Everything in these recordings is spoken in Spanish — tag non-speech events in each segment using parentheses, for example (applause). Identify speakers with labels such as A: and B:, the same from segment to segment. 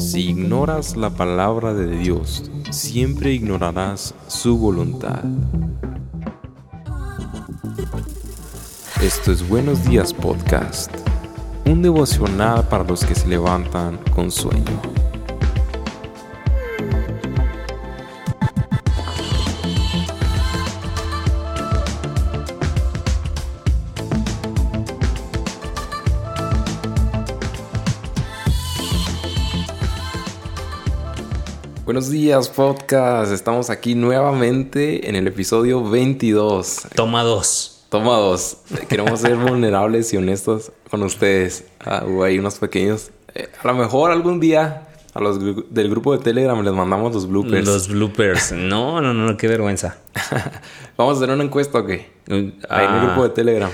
A: Si ignoras la palabra de Dios, siempre ignorarás su voluntad. Esto es Buenos Días Podcast, un devocional para los que se levantan con sueño. Buenos días, podcast. Estamos aquí nuevamente en el episodio 22.
B: Toma dos.
A: Toma dos. Queremos ser (laughs) vulnerables y honestos con ustedes. Ah, ahí unos pequeños. eh, a lo mejor algún día a los gru- del grupo de Telegram les mandamos los bloopers.
B: Los bloopers. (laughs) No, no, no, qué vergüenza.
A: Vamos a hacer una encuesta o qué? Ahí en el
B: Ah,
A: grupo de Telegram.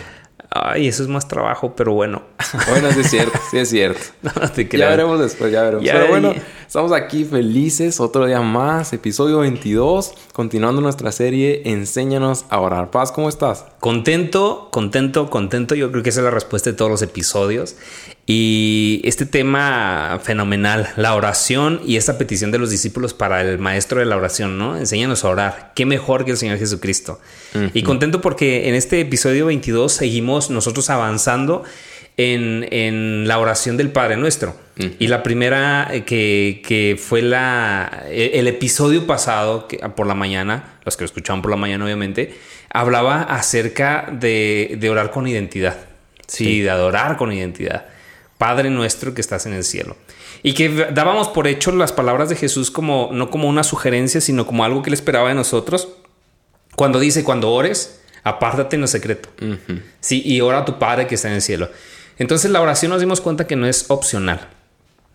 B: Ay, eso es más trabajo, pero bueno. (laughs)
A: Bueno, sí es cierto, sí es cierto. (laughs)
B: No te
A: Ya veremos después, ya veremos.
B: Ya
A: Pero bueno, estamos aquí felices, otro día más, episodio 22, continuando nuestra serie Enséñanos a orar. Paz, ¿cómo estás?
B: Contento, contento, contento. Yo creo que esa es la respuesta de todos los episodios. Y este tema fenomenal, la oración y esta petición de los discípulos para el maestro de la oración, ¿no? Enséñanos a orar. Qué mejor que el Señor Jesucristo. Y contento porque en este episodio 22 seguimos nosotros avanzando en, en la oración del Padre Nuestro. Y la primera eh, que, que fue la, eh, el episodio pasado, que, por la mañana, los que lo escuchaban por la mañana obviamente, hablaba acerca de, de orar con identidad. Sí, de adorar con identidad. Padre nuestro que estás en el cielo. Y que dábamos por hecho las palabras de Jesús como no como una sugerencia, sino como algo que él esperaba de nosotros. Cuando dice, cuando ores, apártate en lo secreto. Sí, y ora a tu Padre que está en el cielo. Entonces la oración nos dimos cuenta que no es opcional.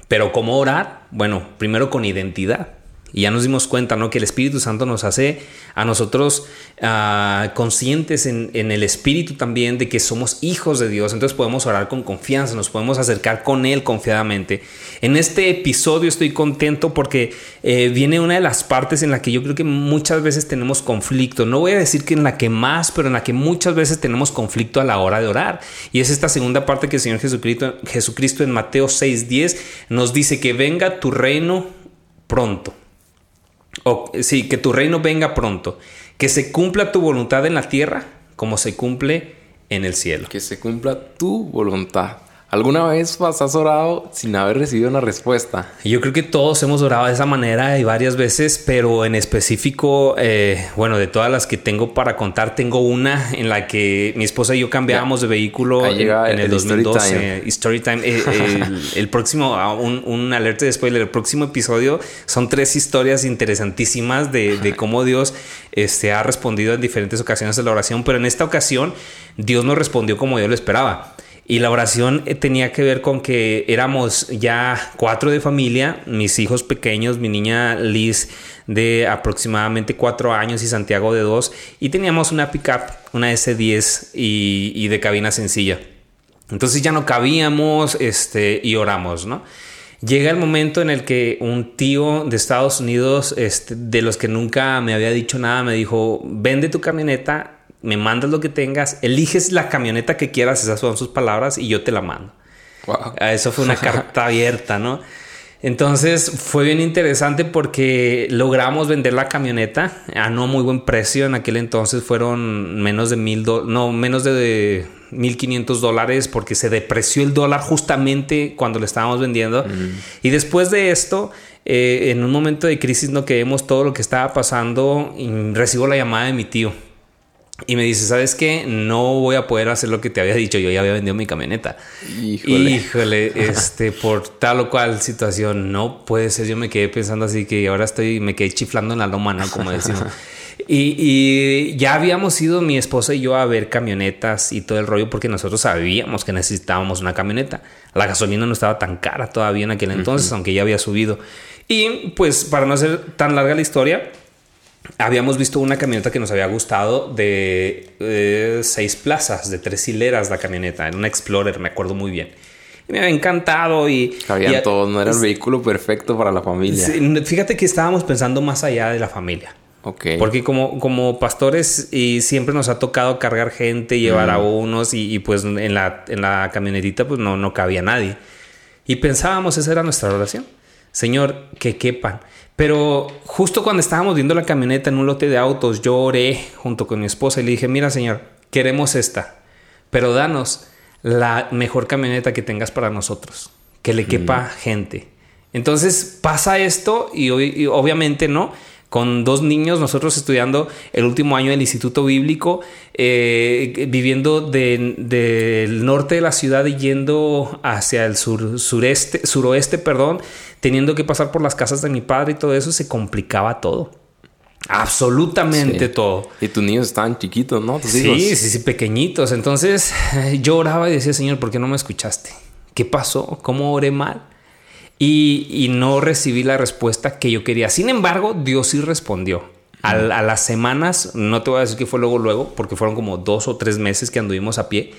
B: Pero ¿cómo orar? Bueno, primero con identidad. Y ya nos dimos cuenta, ¿no? Que el Espíritu Santo nos hace a nosotros ah, conscientes en, en el Espíritu también de que somos hijos de Dios. Entonces podemos orar con confianza, nos podemos acercar con Él confiadamente. En este episodio estoy contento porque eh, viene una de las partes en la que yo creo que muchas veces tenemos conflicto. No voy a decir que en la que más, pero en la que muchas veces tenemos conflicto a la hora de orar. Y es esta segunda parte que el Señor Jesucristo, Jesucristo en Mateo 6:10 nos dice que venga tu reino pronto. O, sí, que tu reino venga pronto. Que se cumpla tu voluntad en la tierra como se cumple en el cielo.
A: Que se cumpla tu voluntad. ¿Alguna vez has orado sin haber recibido una respuesta?
B: Yo creo que todos hemos orado de esa manera y varias veces, pero en específico, eh, bueno, de todas las que tengo para contar, tengo una en la que mi esposa y yo cambiábamos de vehículo en, en el,
A: el story
B: 2012.
A: time.
B: y Story time. eh, el, el próximo, ah, un, un alerta de spoiler, el próximo episodio son tres historias interesantísimas de, de cómo Dios este, ha respondido en diferentes ocasiones a la oración, pero en esta ocasión Dios no respondió como yo lo esperaba. Y la oración eh, tenía que ver con que éramos ya cuatro de familia, mis hijos pequeños, mi niña Liz de aproximadamente cuatro años y Santiago de dos, y teníamos una pickup, una S10 y, de cabina sencilla. Entonces ya no cabíamos este, y oramos, ¿no? Llega el momento en el que un tío de Estados Unidos, este, de los que nunca me había dicho nada, me dijo, vende tu camioneta, me mandas lo que tengas, eliges la camioneta que quieras, esas son sus palabras, y yo te la mando.
A: Wow.
B: Ah, Eso fue una (laughs) carta abierta, ¿no? Entonces fue bien interesante porque logramos vender la camioneta a no muy buen precio. En aquel entonces fueron menos de mil no, menos de mil quinientos dólares porque se depreció el dólar justamente cuando lo estábamos vendiendo. Y después de esto, eh, en un momento de crisis, no que vemos todo lo que estaba pasando, y recibo la llamada de mi tío. Y me dice, ¿sabes qué? No voy a poder hacer lo que te había dicho. Yo ya había vendido mi camioneta.
A: Híjole.
B: Híjole, este, por tal o cual situación, no puede ser. Yo me quedé pensando así que ahora estoy, me quedé chiflando en la loma, ¿no? Como decimos. (laughs) Y, y ya habíamos ido mi esposa y yo a ver camionetas y todo el rollo porque nosotros sabíamos que necesitábamos una camioneta. La gasolina no estaba tan cara todavía en aquel entonces, aunque ya había subido. Y pues para no hacer tan larga la historia, habíamos visto una camioneta que nos había gustado de eh, seis plazas, de tres hileras la camioneta, en una Explorer, me acuerdo muy bien. Y me había encantado y...
A: Cabían
B: y-
A: todos, no era el vehículo perfecto para la familia.
B: Fíjate que estábamos pensando más allá de la familia.
A: Ok.
B: Porque como, como pastores y siempre nos ha tocado cargar gente, llevar a unos y, y pues en la, en la camionetita pues no, no cabía nadie. Y pensábamos esa era nuestra oración. Señor, que quepan. Pero justo cuando estábamos viendo la camioneta en un lote de autos, yo oré junto con mi esposa y le dije, mira Señor, queremos esta, pero danos la mejor camioneta que tengas para nosotros, que le quepa gente. Entonces pasa esto y, obviamente no. Con dos niños, nosotros estudiando el último año del Instituto Bíblico, eh, viviendo del norte de la ciudad y yendo hacia el sur, sureste, suroeste, perdón, teniendo que pasar por las casas de mi padre y todo eso, se complicaba todo. Absolutamente todo.
A: Y tus niños estaban chiquitos, ¿no?
B: sí, sí, sí, pequeñitos. Entonces (laughs) yo oraba y decía, Señor, ¿por qué no me escuchaste? ¿Qué pasó? ¿Cómo oré mal? Y, no recibí la respuesta que yo quería. Sin embargo, Dios sí respondió. A, las semanas, no te voy a decir que fue luego, luego, porque fueron como dos o tres meses que anduvimos a pie.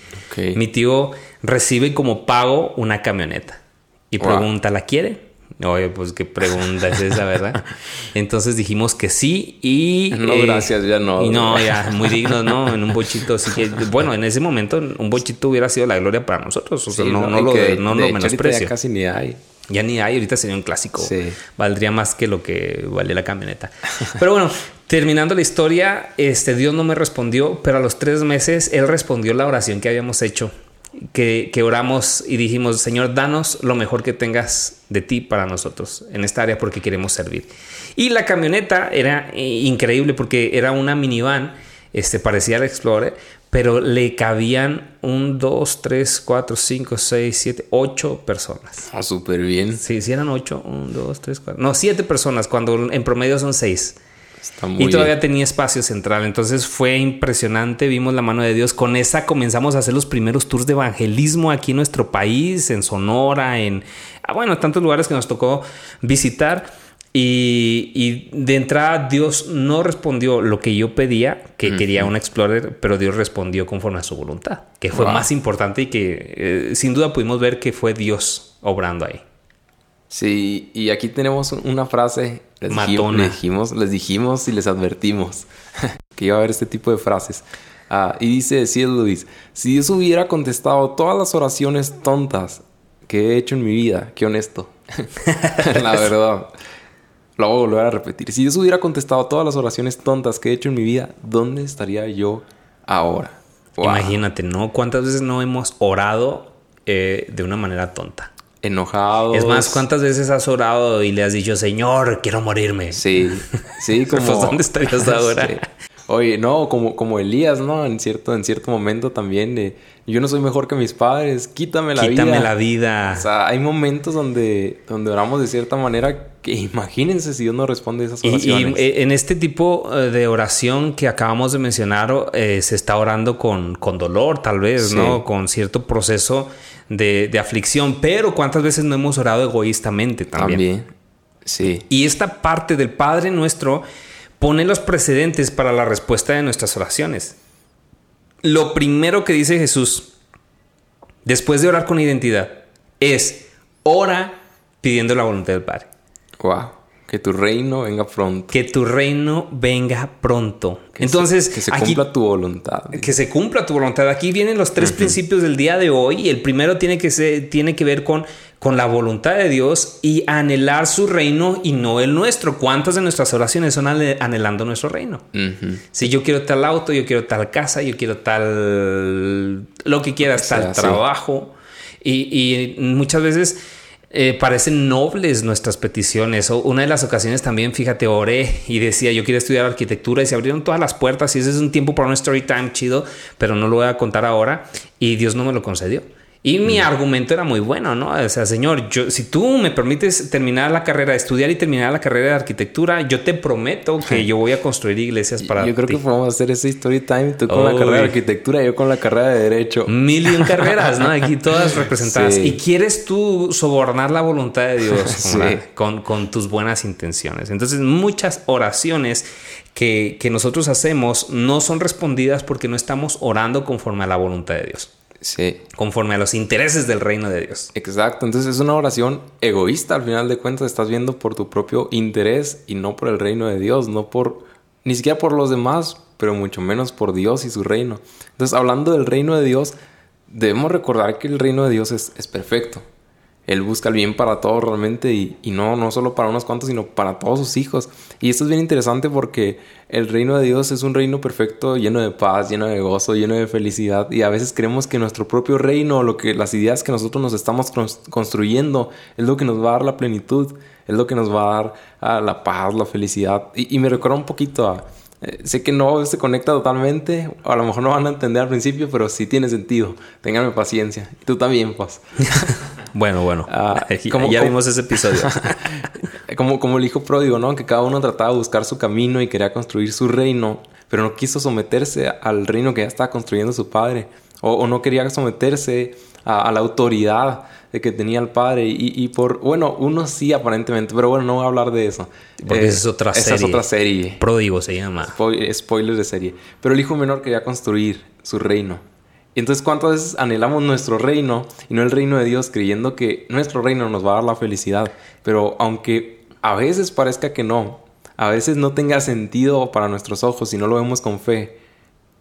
B: Mi tío recibe como pago una camioneta y pregunta, ¿la quiere? Oye, pues qué pregunta es esa, ¿verdad? (laughs) Entonces dijimos que sí y...
A: No, eh, gracias, ya no.
B: Y no, ya, muy digno, ¿no? En un bochito, sí que... Bueno, en ese momento un bochito hubiera sido la gloria para nosotros. O sea, no, no, lo, no lo menosprecio.
A: Ya casi ni hay.
B: Ya ni hay, ahorita sería un clásico. Valdría más que lo que vale la camioneta. Pero bueno, terminando la historia, este Dios no me respondió, pero a los tres meses Él respondió la oración que habíamos hecho. Que, que, oramos y dijimos, Señor, danos lo mejor que tengas de ti para nosotros en esta área porque queremos servir. Y la camioneta era eh, increíble porque era una minivan, este, parecía el Explorer, pero le cabían un, dos, tres, cuatro, cinco, seis, siete, ocho personas.
A: Ah, súper bien.
B: Sí, sí eran ocho, un, dos, tres, cuatro. No, siete personas, cuando en promedio son seis. Está muy y todavía tenía espacio central. Entonces fue impresionante. Vimos la mano de Dios. Con esa comenzamos a hacer los primeros tours de evangelismo aquí en nuestro país, en Sonora, en ah, bueno, tantos lugares que nos tocó visitar. Y, de entrada Dios no respondió lo que yo pedía, que quería un Explorer, pero Dios respondió conforme a su voluntad, que fue más importante y que eh, sin duda pudimos ver que fue Dios obrando ahí.
A: Sí, y aquí tenemos una frase, les, dijimos, les dijimos, y les advertimos (laughs) que iba a haber este tipo de frases. Ah, y dice C. Luis, si Dios hubiera contestado todas las oraciones tontas que he hecho en mi vida, qué honesto. (laughs) la verdad. Lo voy a volver a repetir. Si Dios hubiera contestado todas las oraciones tontas que he hecho en mi vida, ¿dónde estaría yo ahora?
B: Imagínate, ¿no? ¿Cuántas veces no hemos orado eh, de una manera tonta?
A: Enojados.
B: Es más, ¿cuántas veces has orado y le has dicho, Señor, quiero morirme?
A: Sí, sí, (laughs)
B: como... pues, ¿dónde estarías ahora? (laughs)
A: Oye, no, como, como Elías, ¿no? En cierto, en cierto momento también de yo no soy mejor que mis padres, quítame la vida.
B: Quítame la vida.
A: O sea, hay momentos donde, donde oramos de cierta manera que imagínense si Dios no responde a esas oraciones.
B: Y, en este tipo eh, de oración que acabamos de mencionar, eh, se está orando con, con dolor, tal vez, ¿no? Con cierto proceso de, de, aflicción. Pero ¿cuántas veces no hemos orado egoístamente también? También,
A: sí.
B: Y esta parte del Padre nuestro pone los precedentes para la respuesta de nuestras oraciones. Lo primero que dice Jesús, después de orar con identidad, es ora pidiendo la voluntad del Padre.
A: Wow. Que tu reino venga pronto.
B: Que tu reino venga pronto. Entonces,
A: que se cumpla tu voluntad.
B: Que se cumpla tu voluntad. Aquí vienen los tres principios del día de hoy. El primero tiene que, ser, tiene que ver con, con la voluntad de Dios y anhelar su reino y no el nuestro. ¿Cuántas de nuestras oraciones son anhelando nuestro reino? Si yo quiero tal auto, yo quiero tal casa, yo quiero tal. lo que quieras, tal trabajo. y muchas veces eh, parecen nobles nuestras peticiones. O una de las ocasiones también, fíjate, oré y decía, yo quiero estudiar arquitectura y se abrieron todas las puertas y ese es un tiempo para un story time chido, pero no lo voy a contar ahora y Dios no me lo concedió. Y mi argumento era muy bueno, ¿no? O sea, señor, yo, si tú me permites terminar la carrera, estudiar y terminar la carrera de arquitectura, yo te prometo que (laughs) yo voy a construir iglesias para
A: Yo creo que podemos hacer ese story time, tú con la carrera de arquitectura yo con la carrera de derecho.
B: Mil y un carreras, ¿no? Aquí todas (laughs) representadas. Y quieres tú sobornar la voluntad de Dios (laughs) con, con tus buenas intenciones. Entonces, muchas oraciones que, que nosotros hacemos no son respondidas porque no estamos orando conforme a la voluntad de Dios.
A: Sí.
B: Conforme a los intereses del reino de Dios.
A: Exacto. Entonces es una oración egoísta al final de cuentas. Estás viendo por tu propio interés y no por el reino de Dios, no por ni siquiera por los demás, pero mucho menos por Dios y su reino. Entonces, hablando del reino de Dios, debemos recordar que el reino de Dios es, perfecto. Él busca el bien para todos realmente y, no, no solo para unos cuantos, sino para todos sus hijos. Y esto es bien interesante porque el reino de Dios es un reino perfecto, lleno de paz, lleno de gozo, lleno de felicidad. Y a veces creemos que nuestro propio reino, lo que, las ideas que nosotros nos estamos construyendo, es lo que nos va a dar la plenitud, es lo que nos va a dar ah, la paz, la felicidad. Y, y me recuerda un poquito a eh, sé que no se conecta totalmente, a lo mejor no van a entender al principio, pero sí tiene sentido. Ténganme paciencia. Y tú también, pues. (laughs)
B: bueno, bueno. Ah, ya vimos ese episodio. (laughs)
A: como, como el hijo pródigo, ¿no? Que cada uno trataba de buscar su camino y quería construir su reino, pero no quiso someterse al reino que ya estaba construyendo su padre. O, no quería someterse a la autoridad de que tenía el padre y, por, bueno, uno sí aparentemente, pero bueno, no voy a hablar de eso.
B: Porque esa es otra serie.
A: Esa es otra serie.
B: Pródigo se llama.
A: spoilers de serie. Pero el hijo menor quería construir su reino. Y entonces, ¿cuántas veces anhelamos nuestro reino y no el reino de Dios, creyendo que nuestro reino nos va a dar la felicidad? Pero aunque a veces parezca que no, a veces no tenga sentido para nuestros ojos y no lo vemos con fe,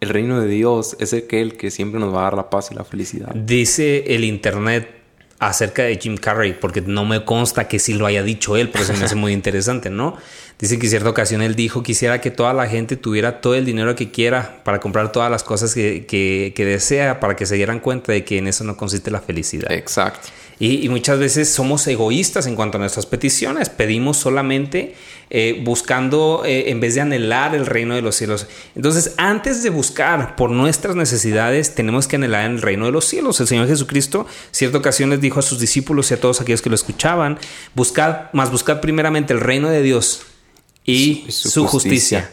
A: el reino de Dios es aquel que siempre nos va a dar la paz y la felicidad.
B: Dice el Internet acerca de Jim Carrey, porque no me consta que sí lo haya dicho él, pero se me hace (laughs) muy interesante, ¿no? Dice que en cierta ocasión él dijo, quisiera que toda la gente tuviera todo el dinero que quiera para comprar todas las cosas que, que, que desea, para que se dieran cuenta de que en eso no consiste la felicidad.
A: Exacto.
B: Y, muchas veces somos egoístas en cuanto a nuestras peticiones. Pedimos solamente eh, buscando, eh, en vez de anhelar el reino de los cielos. Entonces, antes de buscar por nuestras necesidades, tenemos que anhelar el reino de los cielos. El Señor Jesucristo, cierta ocasión les dijo a sus discípulos y a todos aquellos que lo escuchaban, buscad, más buscad primeramente el reino de Dios y su, justicia.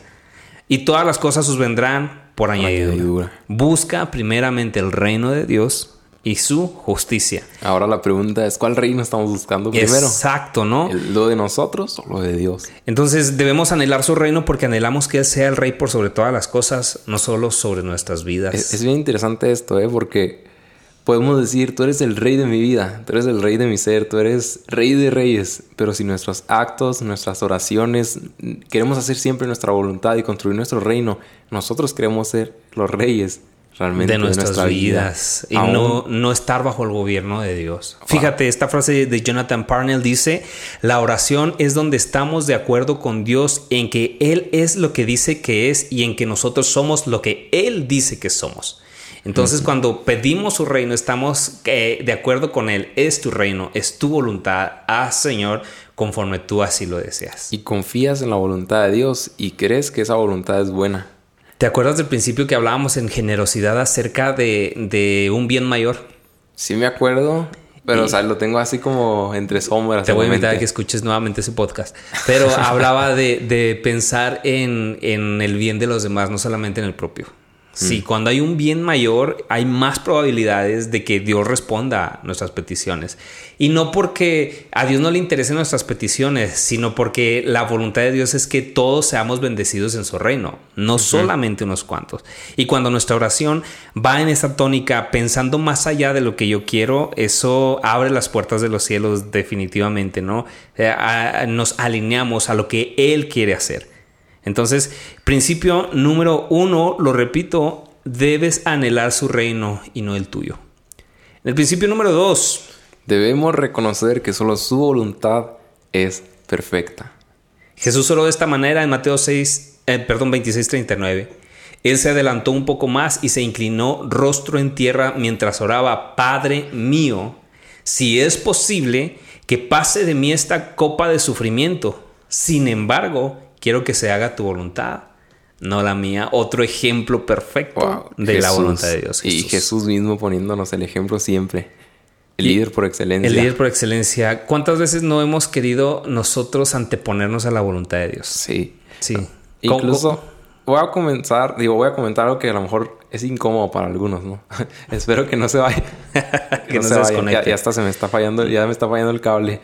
B: Y todas las cosas os vendrán por añadidura. Busca primeramente el reino de Dios y su justicia.
A: Ahora la pregunta es, ¿cuál reino estamos buscando primero?
B: Exacto, ¿no?
A: ¿Lo de nosotros o lo de Dios?
B: Entonces debemos anhelar su reino porque anhelamos que Él sea el rey por sobre todas las cosas, no solo sobre nuestras vidas.
A: Es, bien interesante esto, ¿eh? Porque podemos decir, tú eres el rey de mi vida, tú eres el rey de mi ser, tú eres rey de reyes, pero si nuestros actos, nuestras oraciones, queremos hacer siempre nuestra voluntad y construir nuestro reino, nosotros queremos ser los reyes
B: realmente de nuestras vidas y no, no estar bajo el gobierno de Dios. Fíjate, esta frase de Jonathan Parnell dice, la oración es donde estamos de acuerdo con Dios en que Él es lo que dice que es y en que nosotros somos lo que Él dice que somos. Entonces, cuando pedimos su reino, estamos eh, de acuerdo con Él. Es tu reino, es tu voluntad. Haz, Señor, conforme tú así lo deseas.
A: Y confías en la voluntad de Dios y crees que esa voluntad es buena.
B: ¿Te acuerdas del principio que hablábamos en generosidad acerca de, un bien mayor?
A: Sí me acuerdo, pero o sea, lo tengo así como entre sombras.
B: Te voy a invitar a que escuches nuevamente ese podcast. Pero hablaba de, pensar en, en, el bien de los demás, no solamente en el propio. Sí, mm. cuando hay un bien mayor, hay más probabilidades de que Dios responda a nuestras peticiones. Y no porque a Dios no le interesen nuestras peticiones, sino porque la voluntad de Dios es que todos seamos bendecidos en su reino, no solamente unos cuantos. Y cuando nuestra oración va en esa tónica, pensando más allá de lo que yo quiero, eso abre las puertas de los cielos definitivamente, ¿no? Eh, nos alineamos a lo que Él quiere hacer. Entonces, principio número uno, lo repito, debes anhelar su reino y no el tuyo. el principio número dos,
A: debemos reconocer que solo su voluntad es perfecta.
B: Jesús solo de esta manera en Mateo 6, eh, perdón, 26, 39. Él se adelantó un poco más y se inclinó rostro en tierra mientras oraba, Padre mío, si es posible, que pase de mí esta copa de sufrimiento. Sin embargo, quiero que se haga tu voluntad, no la mía. Otro ejemplo perfecto de la voluntad de Dios.
A: Y Jesús mismo poniéndonos el ejemplo siempre. El líder por excelencia.
B: El líder por excelencia. ¿Cuántas veces no hemos querido nosotros anteponernos a la voluntad de Dios?
A: Sí. Sí. Incluso voy a comenzar, digo, voy a comentar algo que a lo mejor es incómodo para algunos, ¿no? (laughs) Espero que no se vaya. (laughs) que, no, se, vaya. Ya, hasta se me está fallando, ya me está fallando el cable.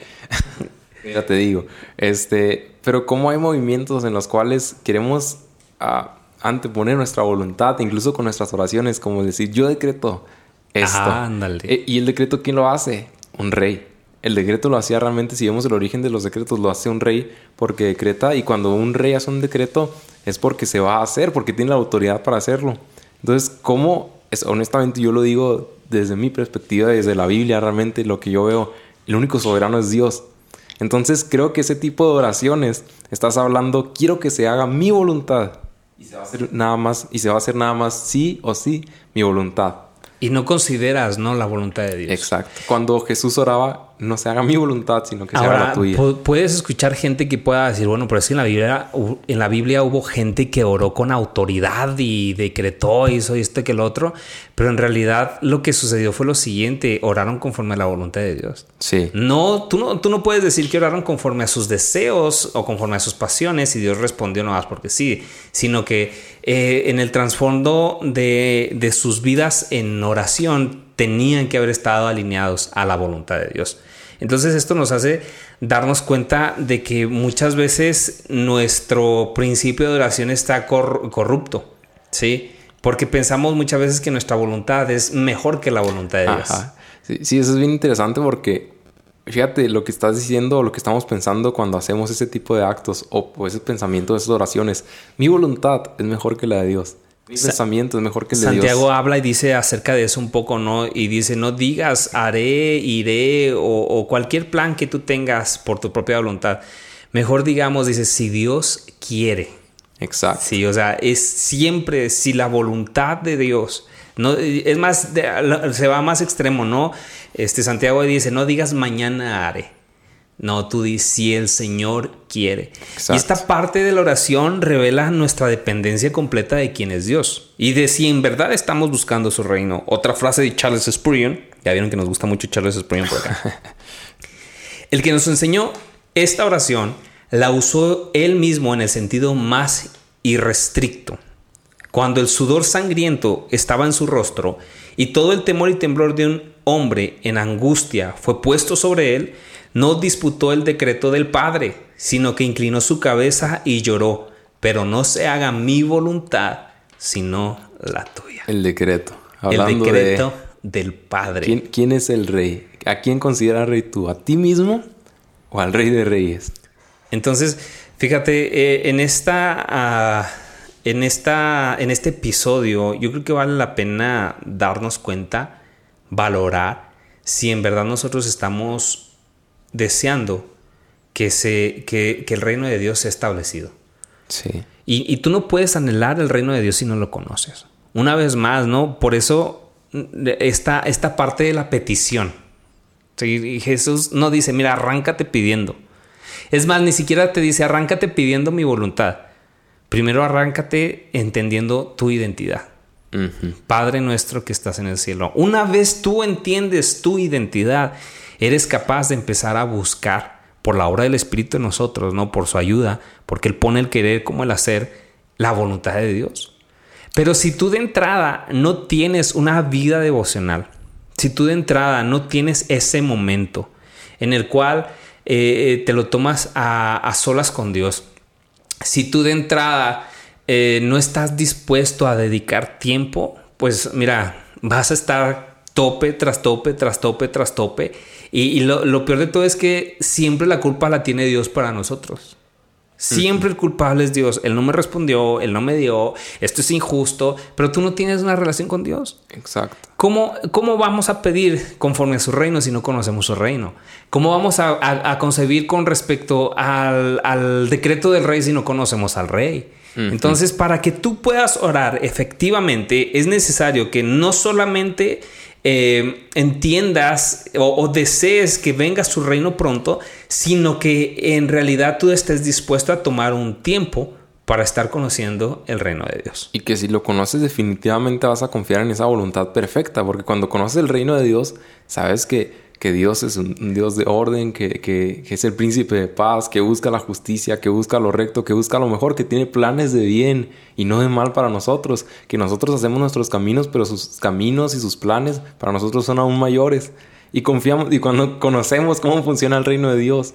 A: (laughs) ya te digo. Este, pero cómo hay movimientos en los cuales queremos ah, anteponer nuestra voluntad, incluso con nuestras oraciones, como decir, yo decreto esto. ándale. Eh, ¿Y el decreto quién lo hace? Un rey. El decreto lo hacía realmente, si vemos el origen de los decretos, lo hace un rey porque decreta y cuando un rey hace un decreto es porque se va a hacer, porque tiene la autoridad para hacerlo. Entonces, ¿cómo? Es, honestamente yo lo digo desde mi perspectiva, desde la Biblia realmente, lo que yo veo, El único soberano es Dios. Entonces creo que ese tipo de oraciones estás hablando, quiero que se haga mi voluntad. Y se va a hacer nada más, y se va a hacer nada más sí o sí mi voluntad.
B: Y no consideras, ¿no? La voluntad de Dios.
A: Exacto. Cuando Jesús oraba, no se haga mi voluntad, sino que se haga la tuya.
B: Puedes escuchar gente que pueda decir, bueno, pero es que en la Biblia, en la Biblia hubo gente que oró con autoridad y decretó, hizo esto que el otro, pero en realidad lo que sucedió fue lo siguiente, oraron conforme a la voluntad de Dios.
A: Sí.
B: No, tú no, tú no puedes decir que oraron conforme a sus deseos o conforme a sus pasiones y Dios respondió no más porque sí, sino que eh, en el trasfondo de, de sus vidas en oración tenían que haber estado alineados a la voluntad de Dios. Entonces esto nos hace darnos cuenta de que muchas veces nuestro principio de oración está corrupto, ¿sí? Porque pensamos muchas veces que nuestra voluntad es mejor que la voluntad de Dios.
A: Sí, eso es bien interesante porque fíjate lo que estás diciendo, lo que estamos pensando cuando hacemos ese tipo de actos o ese pensamiento, esas oraciones. Mi voluntad es mejor que la de Dios. Mi pensamiento es mejor que el
B: de Santiago habla y dice acerca de eso un poco, ¿no? Y dice, no digas haré, iré o, cualquier plan que tú tengas por tu propia voluntad. Mejor digamos, dice, si Dios quiere.
A: Exacto.
B: Sí, o sea, es siempre si la voluntad de Dios. No, es más, se va más extremo, ¿no? Este Santiago dice, no digas mañana haré. No, tú dices si el Señor quiere. Y esta parte de la oración revela nuestra dependencia completa de quién es Dios y de si en verdad estamos buscando su reino. Otra frase de Charles Spurgeon, ya vieron que nos gusta mucho Charles Spurgeon por acá. (laughs) el que nos enseñó esta oración la usó él mismo en el sentido más irrestricto. Cuando el sudor sangriento estaba en su rostro y todo el temor y temblor de un hombre en angustia fue puesto sobre él, no disputó el decreto del Padre, sino que inclinó su cabeza y lloró, pero no se haga mi voluntad, sino la tuya.
A: El decreto.
B: el decreto del Padre.
A: ¿Quién, es el rey? ¿A quién considera rey tú? ¿A ti mismo o al rey de reyes?
B: Entonces, fíjate, eh, en esta... Ah, en, esta, en este episodio yo creo que vale la pena darnos cuenta, valorar si en verdad nosotros estamos deseando que, se, que, el reino de Dios sea establecido.
A: Sí.
B: Y, tú no puedes anhelar el reino de Dios si no lo conoces. Una vez más, ¿no? Por eso está esta parte de la petición. Y Jesús no dice, mira, arráncate pidiendo. Es más, ni siquiera te dice, arráncate pidiendo mi voluntad. Primero arráncate entendiendo tu identidad. Padre nuestro que estás en el cielo. Una vez tú entiendes tu identidad eres capaz de empezar a buscar por la obra del Espíritu en nosotros, ¿no? Por su ayuda, porque Él pone el querer como el hacer, la voluntad de Dios. Pero si tú de entrada no tienes una vida devocional, si tú de entrada no tienes ese momento en el cual eh, te lo tomas a, solas con Dios, si tú de entrada eh, no estás dispuesto a dedicar tiempo, pues mira, vas a estar tope tras tope, tras tope, tras tope y, lo, peor de todo es que siempre la culpa la tiene Dios para nosotros. Siempre el culpable es Dios. Él no me respondió, Él no me dio, esto es injusto, pero tú no tienes una relación con Dios.
A: Exacto.
B: ¿Cómo, cómo vamos a pedir conforme a su reino si no conocemos su reino? ¿Cómo vamos a, concebir con respecto al, decreto del rey si no conocemos al rey? Entonces, para que tú puedas orar efectivamente, es necesario que no solamente eh, entiendas o, desees que venga su reino pronto, sino que en realidad tú estés dispuesto a tomar un tiempo para estar conociendo el reino de Dios.
A: Y que si lo conoces definitivamente vas a confiar en esa voluntad perfecta, porque cuando conoces el reino de Dios, sabes que que Dios es un, Dios de orden, que, es el príncipe de paz, que busca la justicia, que busca lo recto, que busca lo mejor, que tiene planes de bien y no de mal para nosotros, que nosotros hacemos nuestros caminos, pero sus caminos y sus planes para nosotros son aún mayores. Y confiamos, y cuando conocemos cómo funciona el reino de Dios,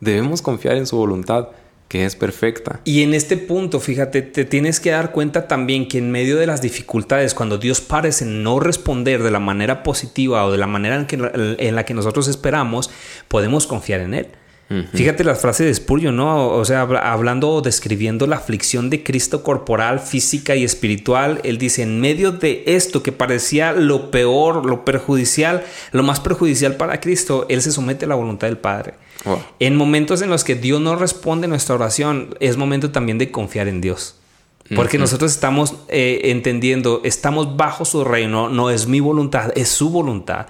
A: debemos confiar en su voluntad que es perfecta.
B: Y en este punto, fíjate, te tienes que dar cuenta también que en medio de las dificultades, cuando Dios parece no responder de la manera positiva o de la manera en, que, en la que nosotros esperamos, podemos confiar en Él. Fíjate la frase de Spurgeon, ¿no? O sea, hablando o describiendo la aflicción de Cristo corporal, física y espiritual, él dice, en medio de esto que parecía lo peor, lo perjudicial, lo más perjudicial para Cristo, él se somete a la voluntad del Padre. En momentos en los que Dios no responde nuestra oración, es momento también de confiar en Dios. Porque nosotros estamos eh, entendiendo, estamos bajo su reino, no es mi voluntad, es su voluntad.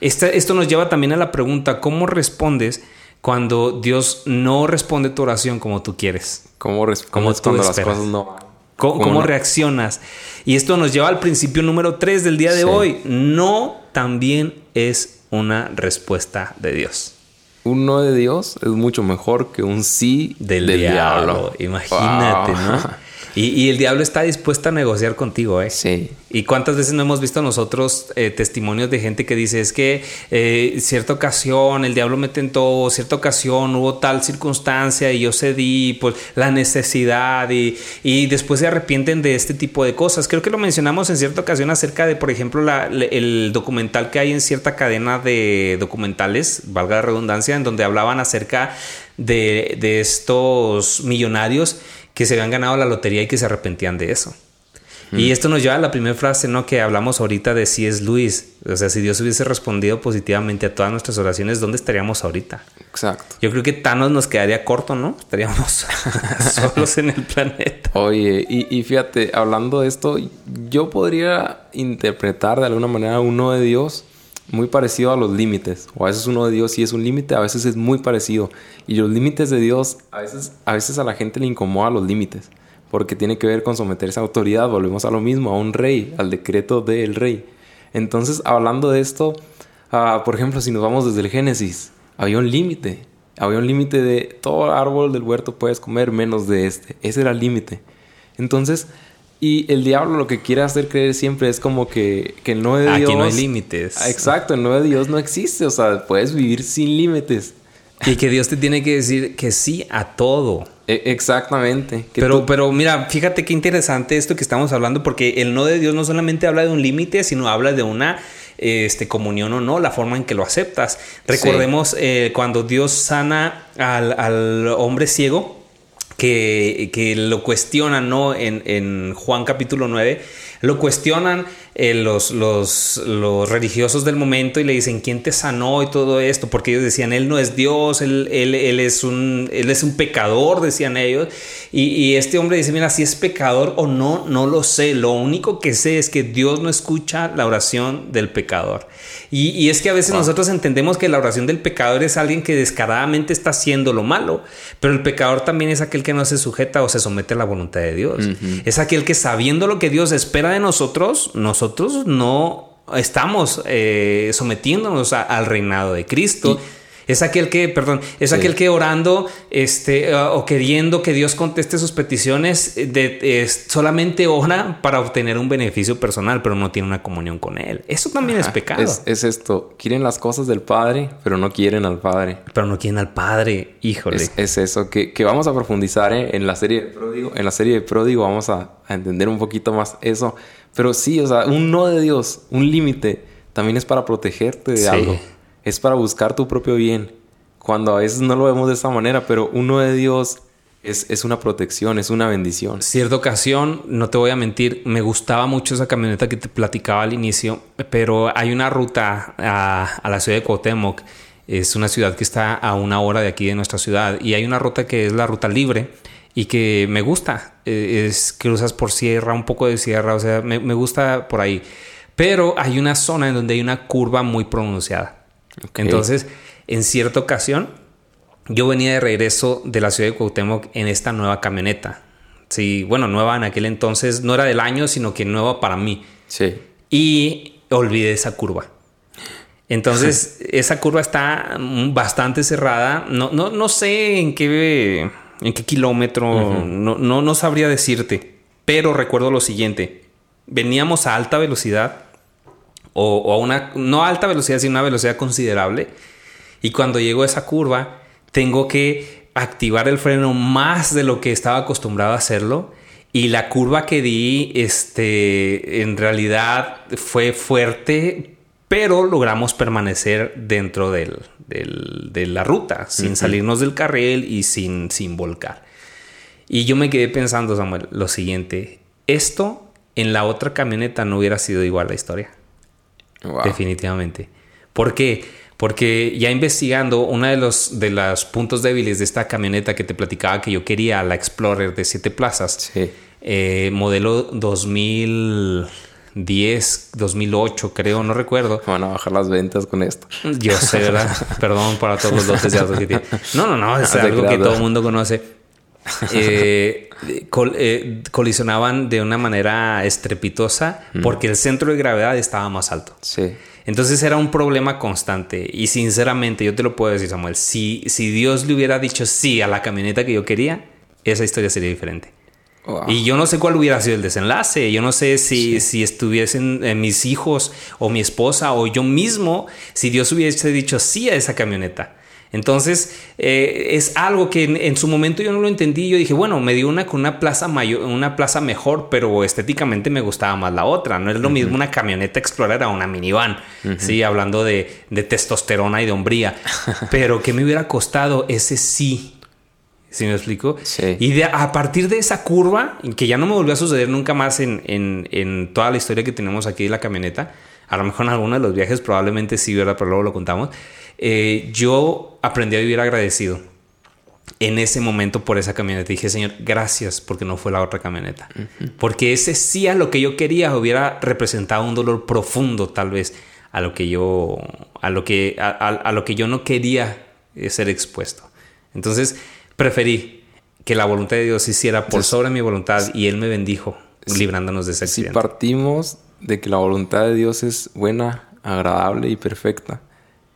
B: esto nos lleva también a la pregunta, ¿cómo respondes cuando Dios no responde tu oración como tú quieres?
A: ¿Cómo respondes cuando las cosas no
B: ¿Cómo, reaccionas? Y esto nos lleva al principio número 3 del día de hoy. No también es una respuesta de Dios.
A: Un no de Dios es mucho mejor que un sí del, diablo.
B: Imagínate, ¿no? Y, el diablo está dispuesto a negociar contigo, ¿eh?
A: Sí.
B: ¿Y cuántas veces no hemos visto nosotros eh, testimonios de gente que dice, es que eh, cierta ocasión el diablo me tentó, cierta ocasión hubo tal circunstancia y yo cedí, pues la necesidad y, y después se arrepienten de este tipo de cosas? Creo que lo mencionamos en cierta ocasión acerca de, por ejemplo, la, el documental que hay en cierta cadena de documentales, valga la redundancia, en donde hablaban acerca de, de estos millonarios que se habían ganado la lotería y que se arrepentían de eso. Y esto nos lleva a la primera frase, ¿no? Que hablamos ahorita de si es Luis. O sea, si Dios hubiese respondido positivamente a todas nuestras oraciones, ¿dónde estaríamos ahorita?
A: Exacto.
B: Yo creo que Thanos nos quedaría corto, ¿no? Estaríamos (laughs) solos en el planeta.
A: Oye, y, y, fíjate, hablando de esto, yo podría interpretar de alguna manera uno de Dios muy parecido a los límites. O a veces uno de Dios sí es un límite, a veces es muy parecido. Y los límites de Dios, a veces, a veces a la gente le incomoda los límites. Porque tiene que ver con someterse a autoridad. Volvemos a lo mismo, a un rey, al decreto del rey. Entonces, hablando de esto, ah, por ejemplo, si nos vamos desde el Génesis, había un límite. Había un límite de todo árbol del huerto puedes comer menos de este. Ese era el límite. Entonces, y el diablo lo que quiere hacer creer siempre es como que, que no de
B: Dios. Aquí no hay límites.
A: Exacto, el no de Dios no existe. O sea, puedes vivir sin límites.
B: Y que Dios te tiene que decir que sí a todo.
A: E, exactamente.
B: pero, pero mira, fíjate qué interesante esto que estamos hablando, porque el no de Dios no solamente habla de un límite, sino habla de una este, comunión o no, la forma en que lo aceptas. Recordemos eh, cuando Dios sana al, al hombre ciego que, lo cuestionan, ¿no? En, en Juan capítulo 9 lo cuestionan eh, los, los, los, religiosos del momento y le dicen, ¿quién te sanó y todo esto? Porque ellos decían, Él no es Dios, Él, él, él es, un, él es un pecador, decían ellos. Y, y, este hombre dice, mira, si es pecador o no, no lo sé. Lo único que sé es que Dios no escucha la oración del pecador. Y, y es que a veces nosotros entendemos que la oración del pecador es alguien que descaradamente está haciendo lo malo, pero el pecador también es aquel que no se sujeta o se somete a la voluntad de Dios. Es aquel que sabiendo lo que Dios espera de nosotros, nosotros no estamos eh, sometiéndonos al reinado de Cristo. Es aquel que, perdón, es aquel que orando este, o queriendo que Dios conteste sus peticiones, de, solamente ora para obtener un beneficio personal, pero no tiene una comunión con Él. Eso también es pecado.
A: Es, esto, quieren las cosas del Padre, pero no quieren al Padre.
B: Pero no quieren al Padre, híjole.
A: Es, eso, que, vamos a profundizar ¿eh? en la serie de Pródigo. En la serie de Pródigo vamos a, entender un poquito más eso. Pero sí, o sea, un no de Dios, un límite, también es para protegerte de algo es para buscar tu propio bien. Cuando a veces no lo vemos de esta manera, pero uno de Dios es, es, una protección, es una bendición.
B: Cierta ocasión, no te voy a mentir, me gustaba mucho esa camioneta que te platicaba al inicio, pero hay una ruta a, a la ciudad de Cuauhtémoc. Es una ciudad que está a una hora de aquí de nuestra ciudad y hay una ruta que es la ruta libre y que me gusta. Eh, es cruzas por sierra, un poco de sierra, o sea, me, me gusta por ahí. Pero hay una zona en donde hay una curva muy pronunciada. Entonces, en cierta ocasión, yo venía de regreso de la ciudad de Cuauhtémoc en esta nueva camioneta. Sí, bueno, nueva en aquel entonces, no era del año, sino que nueva para mí.
A: Sí.
B: Y olvidé esa curva. Entonces, (laughs) esa curva está bastante cerrada. No, no, no sé en qué, en qué kilómetro, no, no, no sabría decirte. Pero recuerdo lo siguiente. Veníamos a alta velocidad o, a una, no alta velocidad, sino una velocidad considerable. Y cuando llego a esa curva, tengo que activar el freno más de lo que estaba acostumbrado a hacerlo. Y la curva que di, este, en realidad fue fuerte, pero logramos permanecer dentro del, de la ruta, sin salirnos del carril y sin, sin volcar. Y yo me quedé pensando, Samuel, lo siguiente, esto en la otra camioneta no hubiera sido igual la historia. Definitivamente. ¿Por qué? Porque ya investigando, uno de los, de los puntos débiles de esta camioneta que te platicaba que yo quería, la Explorer de siete plazas, eh, modelo 2010, 2008, creo, no recuerdo.
A: Van a bajar las ventas con esto.
B: Yo sé, ¿verdad? (laughs) Perdón para todos los dotes de autos que tiene. No, no, no, es algo que todo el mundo conoce. Eh, eh, colisionaban de una manera estrepitosa porque el centro de gravedad estaba más alto.
A: Sí.
B: Entonces era un problema constante. Y sinceramente, yo te lo puedo decir, Samuel, si, si Dios le hubiera dicho sí a la camioneta que yo quería, esa historia sería diferente. Y yo no sé cuál hubiera sido el desenlace. Yo no sé si, si estuviesen eh, mis hijos o mi esposa o yo mismo, si Dios hubiese dicho sí a esa camioneta. Entonces, eh, es algo que en, su momento yo no lo entendí. Yo dije, bueno, me dio una con una plaza mayor, una plaza mejor, pero estéticamente me gustaba más la otra. No es lo mismo una camioneta Explorer a una minivan. Sí, hablando de, testosterona y de hombría. (laughs) pero ¿qué me hubiera costado ese sí? ¿Sí me explico?
A: Sí.
B: Y a partir de esa curva, que ya no me volvió a suceder nunca más en, en, toda la historia que tenemos aquí de la camioneta, a lo mejor en alguno de los viajes probablemente sí, ¿verdad? Pero luego lo contamos. Eh, yo aprendí a vivir agradecido en ese momento por esa camioneta. Dije, Señor, gracias porque no fue la otra camioneta. Porque ese sí a lo que yo quería hubiera representado un dolor profundo tal vez a lo que yo, a lo que, a, lo que yo no quería ser expuesto. Entonces preferí que la voluntad de Dios hiciera por sobre mi voluntad y Él me bendijo librándonos de ese accidente.
A: Si partimos de que la voluntad de Dios es buena, agradable y perfecta,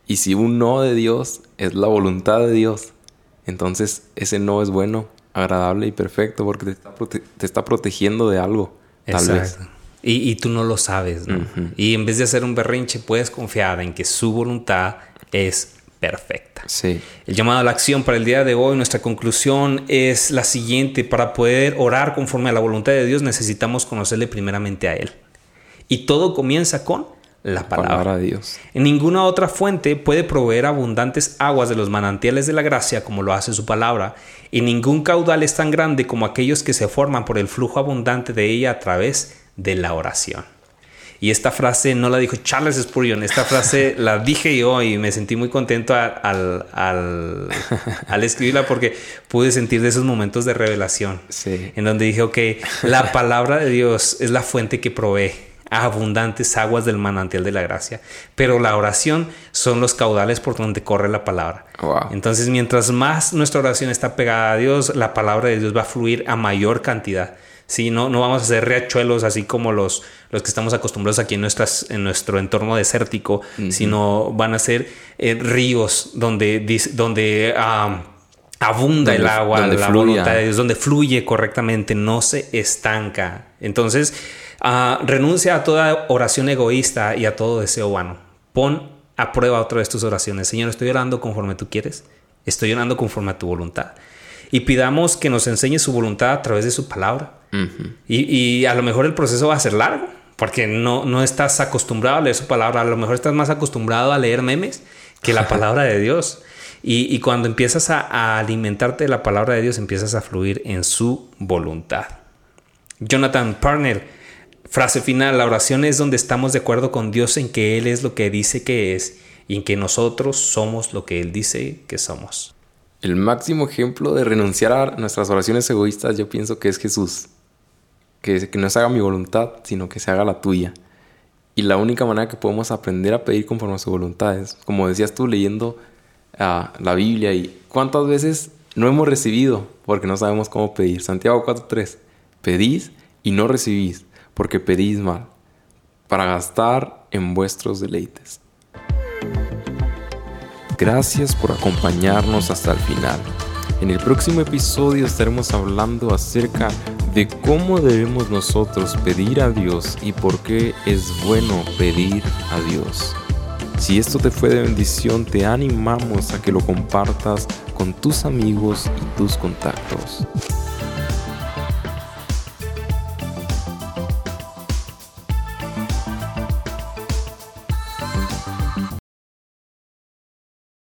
A: y si un no de Dios es la voluntad de Dios, entonces ese no es bueno, agradable y perfecto porque te está, protegiendo de algo. Tal vez.
B: Y, tú no lo sabes, ¿no? Y en vez de hacer un berrinche, puedes confiar en que su voluntad es perfecta.
A: Sí.
B: El llamado a la acción para el día de hoy, nuestra conclusión es la siguiente. Para poder orar conforme a la voluntad de Dios necesitamos conocerle primeramente a Él. Y todo comienza con la palabra.
A: de Dios.
B: En ninguna otra fuente puede proveer abundantes aguas de los manantiales de la gracia como lo hace su palabra, y ningún caudal es tan grande como aquellos que se forman por el flujo abundante de ella a través de la oración. Y esta frase no la dijo Charles Spurgeon, esta frase (laughs) la dije yo y me sentí muy contento al, al, escribirla porque pude sentir de esos momentos de revelación. En donde dije, ok, la (laughs) palabra de Dios es la fuente que provee abundantes aguas del manantial de la gracia. Pero la oración son los caudales por donde corre la palabra. Entonces, mientras más nuestra oración está pegada a Dios, la palabra de Dios va a fluir a mayor cantidad. Sí, no, no vamos a hacer riachuelos así como los, los que estamos acostumbrados aquí en, nuestras, en nuestro entorno desértico, sino van a ser eh, ríos donde, donde abunda el agua, donde la voluntad de Dios, donde fluye correctamente, no se estanca. Entonces, Ah, renuncia a toda oración egoísta y a todo deseo vano. Pon a prueba otra vez tus oraciones. Señor, estoy orando conforme tú quieres. Estoy orando conforme a tu voluntad. Y pidamos que nos enseñe su voluntad a través de su palabra. Y, a lo mejor el proceso va a ser largo, porque no, no estás acostumbrado a leer su palabra. A lo mejor estás más acostumbrado a leer memes que la (laughs) palabra de Dios. Y, cuando empiezas a, a alimentarte de la palabra de Dios, empiezas a fluir en su voluntad. Jonathan Parner Frase final, la oración es donde estamos de acuerdo con Dios en que Él es lo que dice que es y en que nosotros somos lo que Él dice que somos.
A: El máximo ejemplo de renunciar a nuestras oraciones egoístas yo pienso que es Jesús. Que, que no se haga mi voluntad, sino que se haga la tuya. Y la única manera que podemos aprender a pedir conforme a su voluntad es, como decías tú, leyendo ah, la Biblia y cuántas veces no hemos recibido porque no sabemos cómo pedir. Santiago 4.3, pedís y no recibís porque pedís mal, para gastar en vuestros deleites. Gracias por acompañarnos hasta el final. En el próximo episodio estaremos hablando acerca de cómo debemos nosotros pedir a Dios y por qué es bueno pedir a Dios. Si esto te fue de bendición, te animamos a que lo compartas con tus amigos y tus contactos.